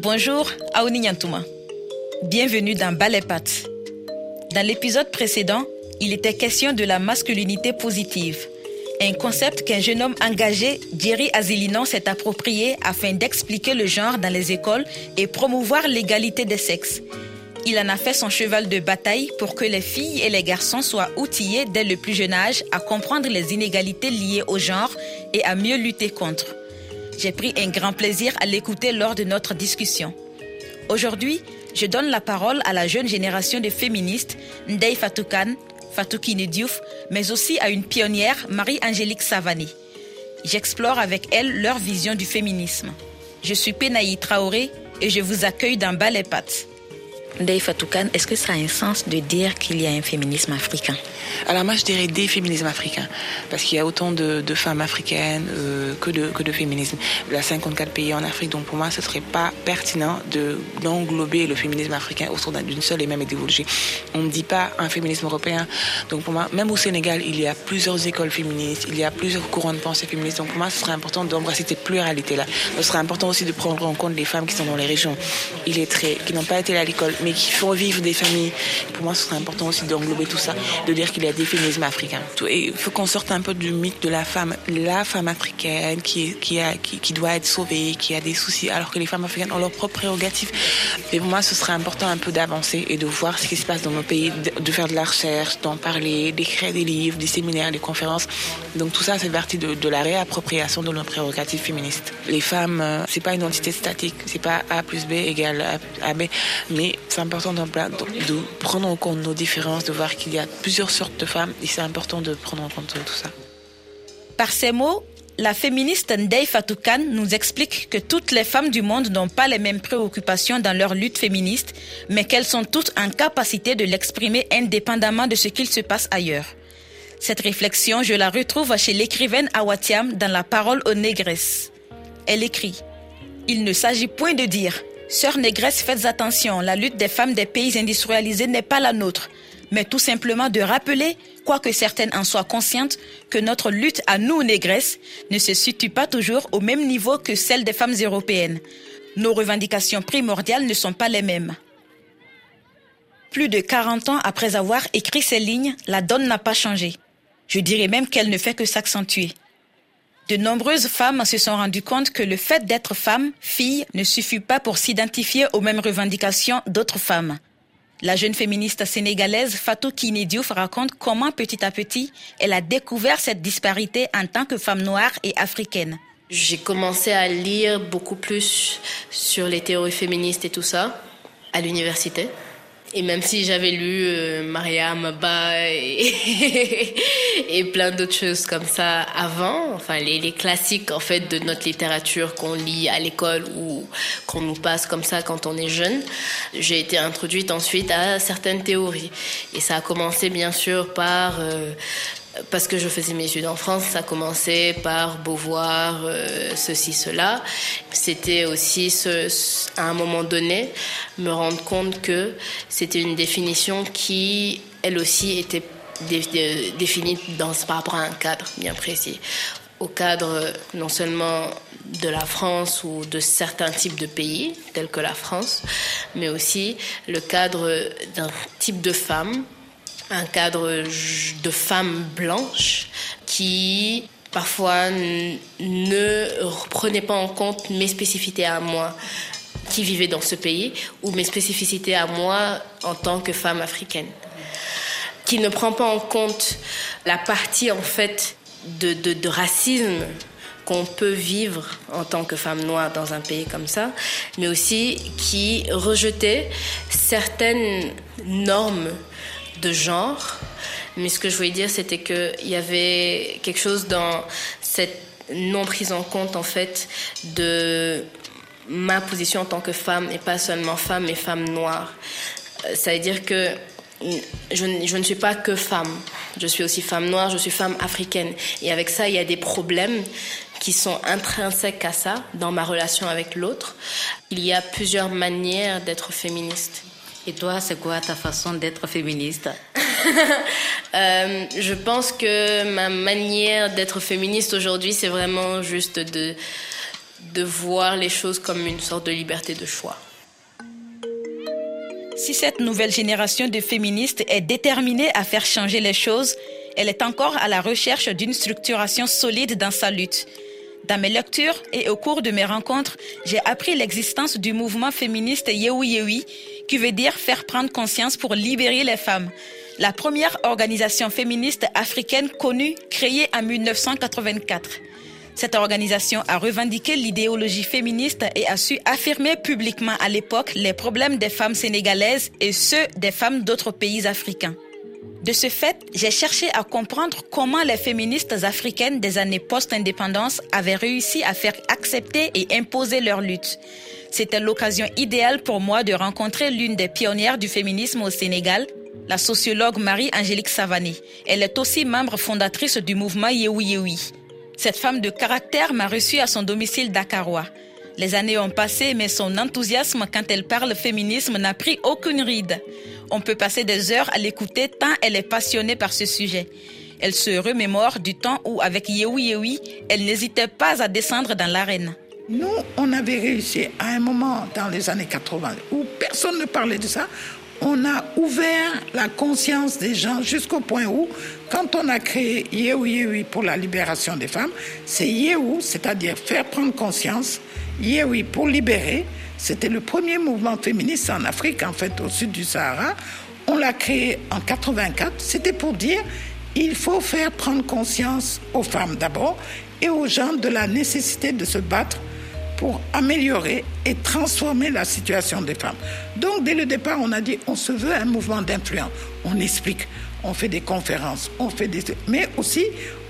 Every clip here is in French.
Bonjour, Aouni Nyantouma. Bienvenue dans Ballet Dans l'épisode précédent, il était question de la masculinité positive, un concept qu'un jeune homme engagé, Jerry Azilinon, s'est approprié afin d'expliquer le genre dans les écoles et promouvoir l'égalité des sexes. Il en a fait son cheval de bataille pour que les filles et les garçons soient outillés dès le plus jeune âge à comprendre les inégalités liées au genre et à mieux lutter contre. J'ai pris un grand plaisir à l'écouter lors de notre discussion. Aujourd'hui, je donne la parole à la jeune génération de féministes, Ndei Fatoukan, Fatoukine Diouf, mais aussi à une pionnière, Marie-Angélique Savani. J'explore avec elle leur vision du féminisme. Je suis Penaï Traoré et je vous accueille dans Ballet Ndei Fatoukan, est-ce que ça a un sens de dire qu'il y a un féminisme africain? Alors moi je dirais des féminismes africains, parce qu'il y a autant de, femmes africaines euh, que, de, que de féminisme. Il y a 54 pays en Afrique, donc pour moi ce serait pas pertinent d'englober le féminisme africain autour d'une seule et même idéologie. On ne dit pas un féminisme européen, donc pour moi, même au Sénégal, il y a plusieurs écoles féministes, il y a plusieurs courants de pensée féministes, donc pour moi ce serait important d'embrasser cette pluralité-là. Ce serait important aussi de prendre en compte les femmes qui sont dans les régions illettrées, qui n'ont pas été à l'école, mais qui font vivre des familles. Pour moi, ce serait important aussi d'englober tout ça, de dire qu'il y a des féminismes africains. il faut qu'on sorte un peu du mythe de la femme, la femme africaine qui, qui, a, qui, doit être sauvée, qui a des soucis, alors que les femmes africaines ont leurs propres prérogatives. Et pour moi, ce serait important un peu d'avancer et de voir ce qui se passe dans nos pays, de faire de la recherche, d'en parler, d'écrire des livres, des séminaires, des conférences. Donc tout ça, c'est partie de, de, la réappropriation de nos prérogatives féministes. Les femmes, euh, c'est pas une entité statique, c'est pas A plus B égale A, B, mais c'est important de, prendre en compte nos différences, de voir qu'il y a plusieurs sortes de femmes et c'est important de prendre en compte tout ça. Par ces mots, la féministe Ndei Fatoukan nous explique que toutes les femmes du monde n'ont pas les mêmes préoccupations dans leur lutte féministe, mais qu'elles sont toutes en capacité de l'exprimer indépendamment de ce qu'il se passe ailleurs. Cette réflexion, je la retrouve chez l'écrivaine Awatiam dans La parole aux négresses. Elle écrit Il ne s'agit point de dire Sœurs négresses, faites attention, la lutte des femmes des pays industrialisés n'est pas la nôtre, mais tout simplement de rappeler, quoique certaines en soient conscientes, que notre lutte à nous négresses ne se situe pas toujours au même niveau que celle des femmes européennes. Nos revendications primordiales ne sont pas les mêmes. Plus de 40 ans après avoir écrit ces lignes, la donne n'a pas changé. Je dirais même qu'elle ne fait que s'accentuer. De nombreuses femmes se sont rendues compte que le fait d'être femme, fille, ne suffit pas pour s'identifier aux mêmes revendications d'autres femmes. La jeune féministe sénégalaise Fatou Kiné Diouf raconte comment petit à petit elle a découvert cette disparité en tant que femme noire et africaine. J'ai commencé à lire beaucoup plus sur les théories féministes et tout ça à l'université. Et même si j'avais lu euh, Mariam Ba et, plein d'autres choses comme ça avant, enfin les, les, classiques en fait de notre littérature qu'on lit à l'école ou qu'on nous passe comme ça quand on est jeune, j'ai été introduite ensuite à certaines théories. Et ça a commencé bien sûr par euh, parce que je faisais mes études en France, ça commençait par Beauvoir, euh, ceci, cela. C'était aussi, à un moment donné, me rendre compte que c'était une définition qui, elle aussi, était définie dans, par rapport à un cadre bien précis. Au cadre non seulement de la France ou de certains types de pays, tels que la France, mais aussi le cadre d'un type de femme un cadre de femmes blanches qui parfois ne prenaient pas en compte mes spécificités à moi qui vivais dans ce pays ou mes spécificités à moi en tant que femme africaine. Qui ne prend pas en compte la partie en fait de, de racisme qu'on peut vivre en tant que femme noire dans un pays comme ça, mais aussi qui rejetait certaines normes de genre. Mais ce que je voulais dire, c'était qu'il y avait quelque chose dans cette non prise en compte, en fait, de ma position en tant que femme, et pas seulement femme, mais femme noire. Euh, ça veut dire que je, je, ne suis pas que femme. Je suis aussi femme noire, je suis femme africaine. Et avec ça, il y a des problèmes qui sont intrinsèques à ça dans ma relation avec l'autre. Il y a plusieurs manières d'être féministe. Et toi, c'est quoi ta façon d'être féministe euh, Je pense que ma manière d'être féministe aujourd'hui, c'est vraiment juste de de voir les choses comme une sorte de liberté de choix. Si cette nouvelle génération de féministes est déterminée à faire changer les choses, elle est encore à la recherche d'une structuration solide dans sa lutte. Dans mes lectures et au cours de mes rencontres, j'ai appris l'existence du mouvement féministe Yewi Yewi, qui veut dire faire prendre conscience pour libérer les femmes. La première organisation féministe africaine connue, créée en 1984. Cette organisation a revendiqué l'idéologie féministe et a su affirmer publiquement à l'époque les problèmes des femmes sénégalaises et ceux des femmes d'autres pays africains. De ce fait, j'ai cherché à comprendre comment les féministes africaines des années post-indépendance avaient réussi à faire accepter et imposer leur lutte. C'était l'occasion idéale pour moi de rencontrer l'une des pionnières du féminisme au Sénégal, la sociologue Marie-Angélique Savané. Elle est aussi membre fondatrice du mouvement Yewi Yewi. Cette femme de caractère m'a reçue à son domicile dakarois. Les années ont passé, mais son enthousiasme quand elle parle féminisme n'a pris aucune ride. On peut passer des heures à l'écouter tant elle est passionnée par ce sujet. Elle se remémore du temps où, avec Yewi Yewi, elle n'hésitait pas à descendre dans l'arène. Nous, on avait réussi à un moment dans les années 80 où personne ne parlait de ça. On a ouvert la conscience des gens jusqu'au point où, quand on a créé Yewi Yewi pour la libération des femmes, c'est Yehu, c'est-à-dire faire prendre conscience, Yewi pour libérer, c'était le premier mouvement féministe en Afrique, en fait, au sud du Sahara. On l'a créé en 84. C'était pour dire il faut faire prendre conscience aux femmes d'abord et aux gens de la nécessité de se battre pour améliorer et transformer la situation des femmes. Donc, dès le départ, on a dit on se veut un mouvement d'influence. On explique, on fait des conférences, on fait des. Mais aussi,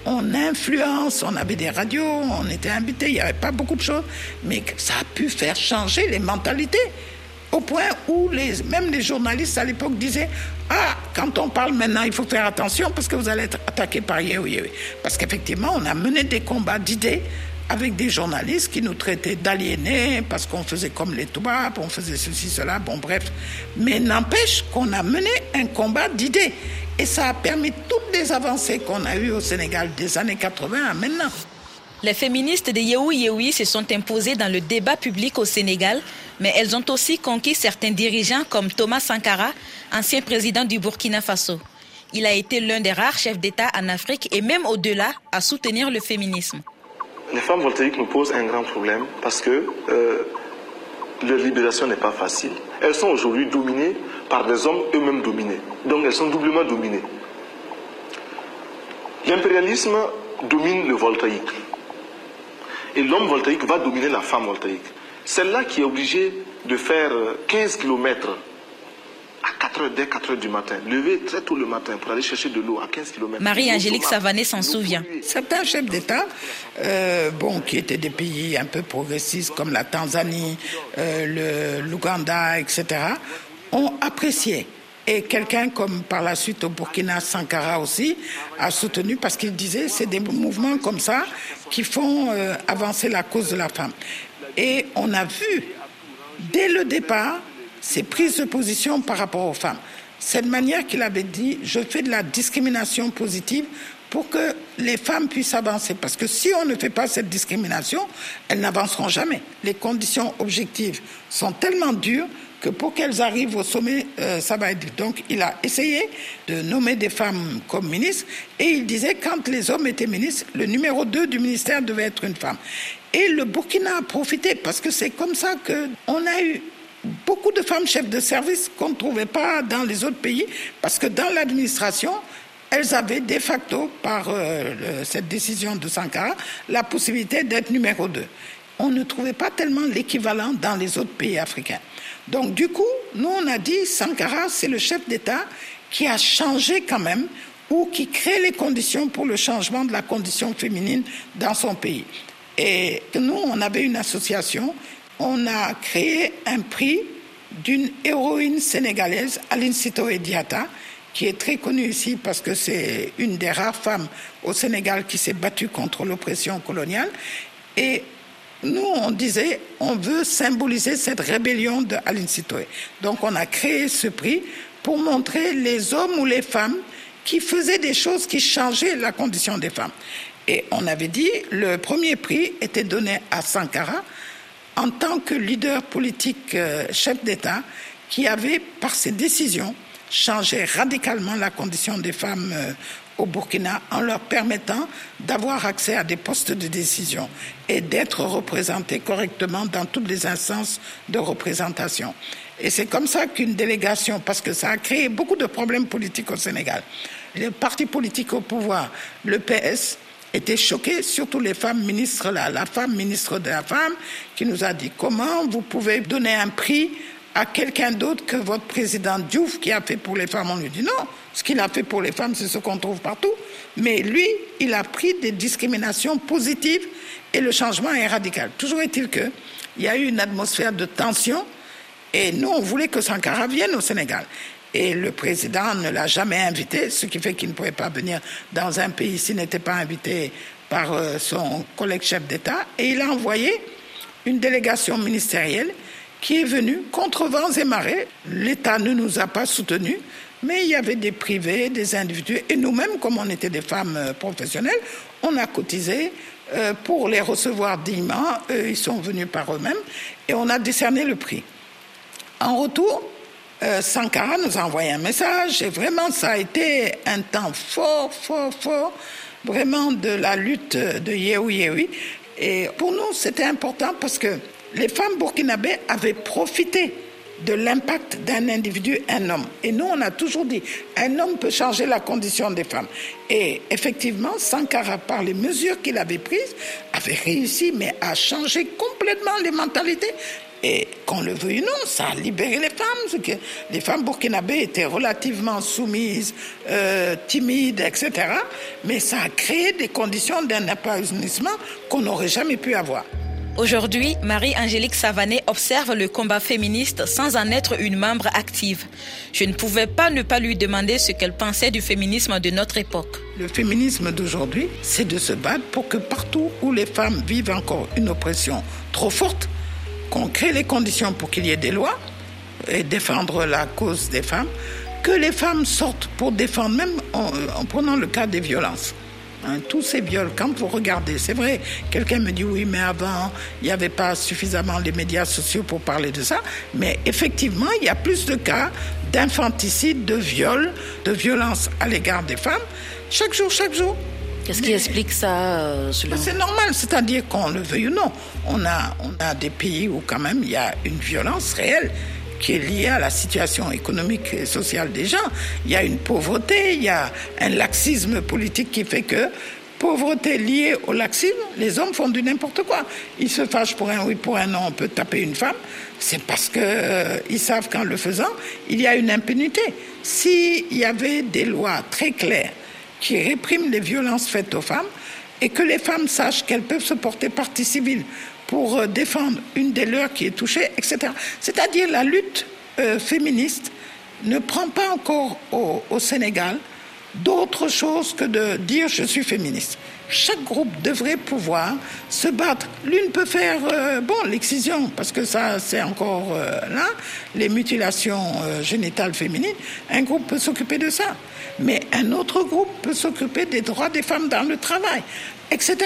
on influence, on avait des radios, on était invités, il n'y avait pas beaucoup de choses, mais ça a pu faire changer les mentalités. Au point où même les journalistes à l'époque disaient Ah, quand on parle maintenant, il faut faire attention parce que vous allez être attaqué par Yehui. Parce qu'effectivement, on a mené des combats d'idées avec des journalistes qui nous traitaient d'aliénés parce qu'on faisait comme les Toubabs, on faisait ceci, cela, bon bref. Mais n'empêche qu'on a mené un combat d'idées. Et ça a permis toutes les avancées qu'on a eues au Sénégal des années 80 à maintenant. Les féministes de Yehui Yehui se sont imposées dans le débat public au Sénégal, mais elles ont aussi conquis certains dirigeants comme Thomas Sankara, ancien président du Burkina Faso. Il a été l'un des rares chefs d'État en Afrique et même au-delà à soutenir le féminisme. Les femmes voltaïques nous posent un grand problème parce que euh, leur libération n'est pas facile. Elles sont aujourd'hui dominées par des hommes eux-mêmes dominés. Donc elles sont doublement dominées. L'impérialisme domine le voltaïque. Et l'homme voltaïque va dominer la femme voltaïque. Celle-là qui est obligée de faire 15 km à 4 heures, dès 4 heures du matin, lever très tôt le matin pour aller chercher de l'eau à 15 km. Marie-Angélique Savané s'en souvient. Certains chefs d'État, euh, bon, qui étaient des pays un peu progressistes comme la Tanzanie, euh, l'Ouganda, etc., ont apprécié. Et quelqu'un comme par la suite au Burkina Sankara aussi a soutenu parce qu'il disait c'est des mouvements comme ça qui font euh, avancer la cause de la femme. Et on a vu dès le départ ses prises de position par rapport aux femmes. Cette manière qu'il avait dit je fais de la discrimination positive pour que les femmes puissent avancer. Parce que si on ne fait pas cette discrimination, elles n'avanceront jamais. Les conditions objectives sont tellement dures que pour qu'elles arrivent au sommet, euh, ça va être. Donc, il a essayé de nommer des femmes comme ministres et il disait quand les hommes étaient ministres, le numéro 2 du ministère devait être une femme. Et le Burkina a profité parce que c'est comme ça qu'on a eu beaucoup de femmes chefs de service qu'on ne trouvait pas dans les autres pays parce que dans l'administration, elles avaient de facto, par euh, cette décision de Sankara, la possibilité d'être numéro 2. On ne trouvait pas tellement l'équivalent dans les autres pays africains. Donc du coup, nous on a dit Sankara, c'est le chef d'État qui a changé quand même ou qui crée les conditions pour le changement de la condition féminine dans son pays. Et nous, on avait une association, on a créé un prix d'une héroïne sénégalaise, Aline Sitoé Diata, qui est très connue ici parce que c'est une des rares femmes au Sénégal qui s'est battue contre l'oppression coloniale. Et nous, on disait, on veut symboliser cette rébellion de Aline Sitoé. Donc, on a créé ce prix pour montrer les hommes ou les femmes qui faisaient des choses qui changeaient la condition des femmes. Et on avait dit le premier prix était donné à Sankara en tant que leader politique euh, chef d'État qui avait, par ses décisions, changé radicalement la condition des femmes euh, au Burkina en leur permettant d'avoir accès à des postes de décision et d'être représentées correctement dans toutes les instances de représentation. Et c'est comme ça qu'une délégation, parce que ça a créé beaucoup de problèmes politiques au Sénégal, les partis politiques au pouvoir, le PS, était choqué, surtout les femmes ministres là. La femme ministre de la femme qui nous a dit comment vous pouvez donner un prix à quelqu'un d'autre que votre président Diouf qui a fait pour les femmes? On lui dit non, ce qu'il a fait pour les femmes, c'est ce qu'on trouve partout. Mais lui, il a pris des discriminations positives et le changement est radical. Toujours est-il qu'il y a eu une atmosphère de tension et nous, on voulait que Sankara vienne au Sénégal. Et le président ne l'a jamais invité, ce qui fait qu'il ne pouvait pas venir dans un pays s'il n'était pas invité par euh, son collègue chef d'État. Et il a envoyé une délégation ministérielle qui est venue contre vents et marées. L'État ne nous a pas soutenus, mais il y avait des privés, des individus, et nous-mêmes, comme on était des femmes euh, professionnelles, on a cotisé euh, pour les recevoir dignement. Eux, ils sont venus par eux-mêmes, et on a décerné le prix. En retour, euh, Sankara nous a envoyé un message et vraiment ça a été un temps fort, fort, fort, vraiment de la lutte de Yehui Yehui. Et pour nous, c'était important parce que les femmes burkinabées avaient profité de l'impact d'un individu, un homme. Et nous, on a toujours dit, un homme peut changer la condition des femmes. Et effectivement, Sankara, par les mesures qu'il avait prises, avait réussi, mais à changer complètement les mentalités. Et qu'on le veuille ou non, ça a libéré les femmes. Que les femmes burkinabées étaient relativement soumises, euh, timides, etc. Mais ça a créé des conditions d'un épanouissement qu'on n'aurait jamais pu avoir. Aujourd'hui, Marie-Angélique Savané observe le combat féministe sans en être une membre active. Je ne pouvais pas ne pas lui demander ce qu'elle pensait du féminisme de notre époque. Le féminisme d'aujourd'hui, c'est de se battre pour que partout où les femmes vivent encore une oppression trop forte, qu'on crée les conditions pour qu'il y ait des lois et défendre la cause des femmes, que les femmes sortent pour défendre, même en, prenant le cas des violences. Hein, tous ces viols, quand vous regardez, c'est vrai, quelqu'un me dit oui, mais avant, il n'y avait pas suffisamment les médias sociaux pour parler de ça, mais effectivement, il y a plus de cas d'infanticide, de viol, de violence à l'égard des femmes, chaque jour, chaque jour. Qu'est-ce qui explique ça euh, C'est normal, c'est-à-dire qu'on le veuille ou non. On a, on a des pays où quand même il y a une violence réelle qui est liée à la situation économique et sociale des gens. Il y a une pauvreté, il y a un laxisme politique qui fait que pauvreté liée au laxisme, les hommes font du n'importe quoi. Ils se fâchent pour un oui, pour un non, on peut taper une femme. C'est parce qu'ils euh, savent qu'en le faisant, il y a une impunité. S'il y avait des lois très claires qui réprime les violences faites aux femmes et que les femmes sachent qu'elles peuvent se porter partie civile pour euh, défendre une des leurs qui est touchée, etc. C'est-à-dire la lutte euh, féministe ne prend pas encore au, Sénégal d'autre chose que de dire je suis féministe. Chaque groupe devrait pouvoir se battre. L'une peut faire, euh, bon, l'excision, parce que ça, c'est encore là, les mutilations génitales féminines. Un groupe peut s'occuper de ça mais un autre groupe peut s'occuper des droits des femmes dans le travail etc.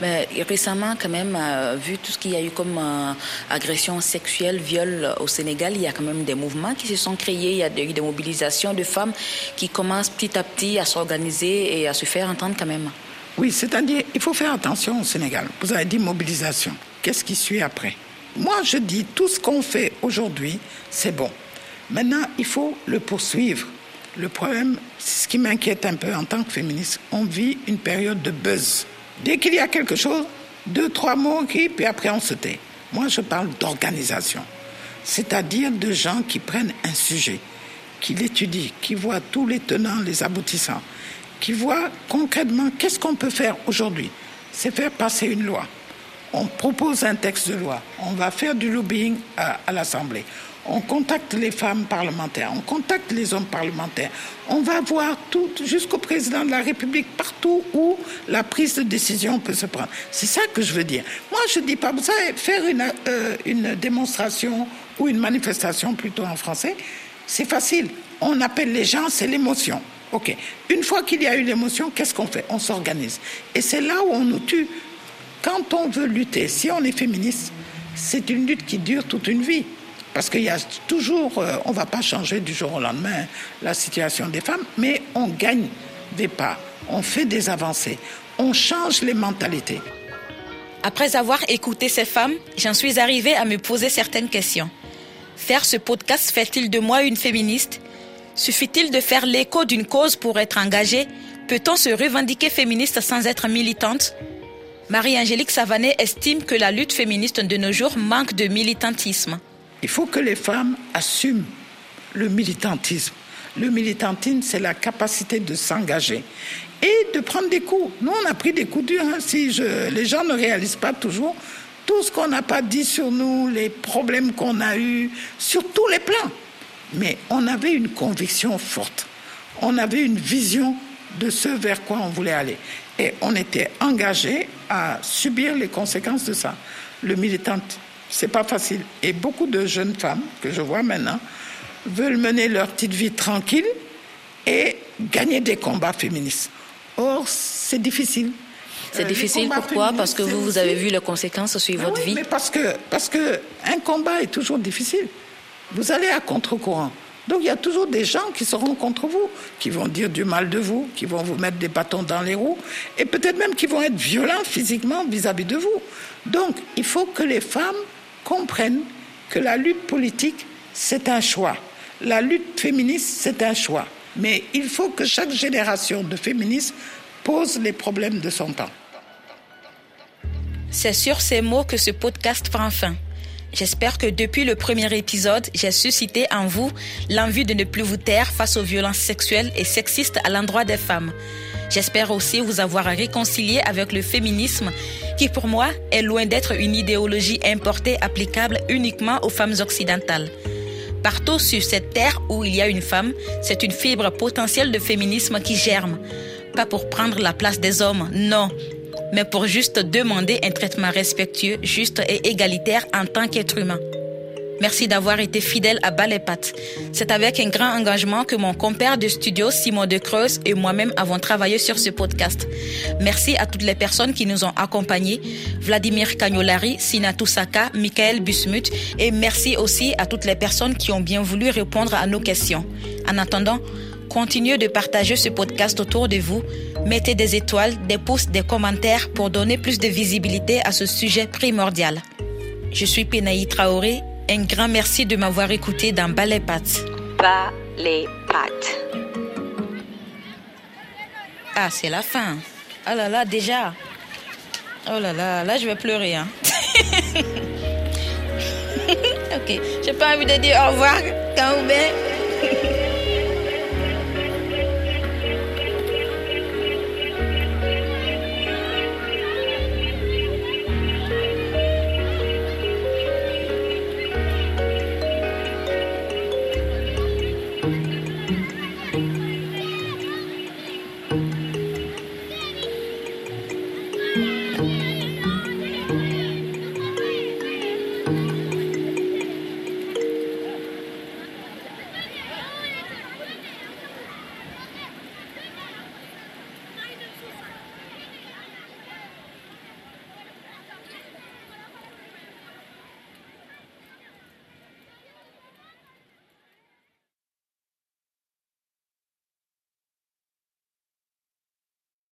Mais récemment, quand même, euh, vu tout ce qu'il y a eu comme euh, agression sexuelle, viol au Sénégal, il y a quand même des mouvements qui se sont créés, il y a eu des mobilisations de femmes qui commencent petit à petit à s'organiser et à se faire entendre quand même. Oui, c'est-à-dire, il faut faire attention au Sénégal. Vous avez dit mobilisation. Qu'est-ce qui suit après? Moi, je dis, tout ce qu'on fait aujourd'hui, c'est bon. Maintenant, il faut le poursuivre le problème, ce qui m'inquiète un peu en tant que féministe, on vit une période de buzz. Dès qu'il y a quelque chose, deux, trois mots qui, puis après on se tait. Moi, je parle d'organisation, c'est-à-dire de gens qui prennent un sujet, qui l'étudient, qui voient tous les tenants, les aboutissants, qui voient concrètement qu'est-ce qu'on peut faire aujourd'hui. C'est faire passer une loi. On propose un texte de loi. On va faire du lobbying à, l'Assemblée on contacte les femmes parlementaires, on contacte les hommes parlementaires, on va voir tout jusqu'au président de la République, partout où la prise de décision peut se prendre. C'est ça que je veux dire. Moi, je ne dis pas, savez, faire une, euh, une démonstration ou une manifestation plutôt en français, c'est facile. On appelle les gens, c'est l'émotion. Ok. Une fois qu'il y a eu l'émotion, qu'est-ce qu'on fait? On s'organise. Et c'est là où on nous tue. Quand on veut lutter, si on est féministe, c'est une lutte qui dure toute une vie. Parce qu'il y a toujours, euh, on ne va pas changer du jour au lendemain la situation des femmes, mais on gagne des pas, on fait des avancées, on change les mentalités. Après avoir écouté ces femmes, j'en suis arrivée à me poser certaines questions. Faire ce podcast fait-il de moi une féministe? Suffit-il de faire l'écho d'une cause pour être engagée? Peut-on se revendiquer féministe sans être militante? Marie-Angélique Savanet estime que la lutte féministe de nos jours manque de militantisme. Il faut que les femmes assument le militantisme. Le militantisme, c'est la capacité de s'engager et de prendre des coups. Nous, on a pris des coups durs. Hein. Si les gens ne réalisent pas toujours tout ce qu'on n'a pas dit sur nous, les problèmes qu'on a eus, sur tous les plans. Mais on avait une conviction forte. On avait une vision de ce vers quoi on voulait aller. Et on était engagé à subir les conséquences de ça. Le militant, c'est pas facile. Et beaucoup de jeunes femmes que je vois maintenant veulent mener leur petite vie tranquille et gagner des combats féministes. Or, c'est difficile. C'est euh, difficile pourquoi? Parce que vous, vous avez vu les conséquences sur votre vie. Mais parce que, parce que un combat est toujours difficile. Vous allez à contre-courant. Donc il y a toujours des gens qui seront contre vous, qui vont dire du mal de vous, qui vont vous mettre des bâtons dans les roues, et peut-être même qui vont être violents physiquement vis-à-vis de vous. Donc il faut que les femmes comprennent que la lutte politique, c'est un choix. La lutte féministe, c'est un choix. Mais il faut que chaque génération de féministes pose les problèmes de son temps. C'est sur ces mots que ce podcast prend fin. J'espère que depuis le premier épisode, j'ai suscité en vous l'envie de ne plus vous taire face aux violences sexuelles et sexistes à l'endroit des femmes. J'espère aussi vous avoir réconcilié avec le féminisme qui pour moi est loin d'être une idéologie importée applicable uniquement aux femmes occidentales. Partout sur cette terre où il y a une femme, c'est une fibre potentielle de féminisme qui germe. Pas pour prendre la place des hommes, non, mais pour juste demander un traitement respectueux, juste et égalitaire en tant qu'être humain. Merci d'avoir été fidèle à Balépat. C'est avec un grand engagement que mon compère de studio, Simon De Creuse, et moi-même avons travaillé sur ce podcast. Merci à toutes les personnes qui nous ont accompagnés, Vladimir Cagnolari, Sina Toussaka, Michael Busmut, et merci aussi à toutes les personnes qui ont bien voulu répondre à nos questions. En attendant, continuez de partager ce podcast autour de vous Mettez des étoiles, des pouces, des commentaires pour donner plus de visibilité à ce sujet primordial. Je suis Penaï Traoré. Un grand merci de m'avoir écouté dans pattes. Bas les pattes. Ah, c'est la fin. Oh là là, déjà. Oh là là, là je vais pleurer. Hein. ok, j'ai pas envie de dire au revoir quand vous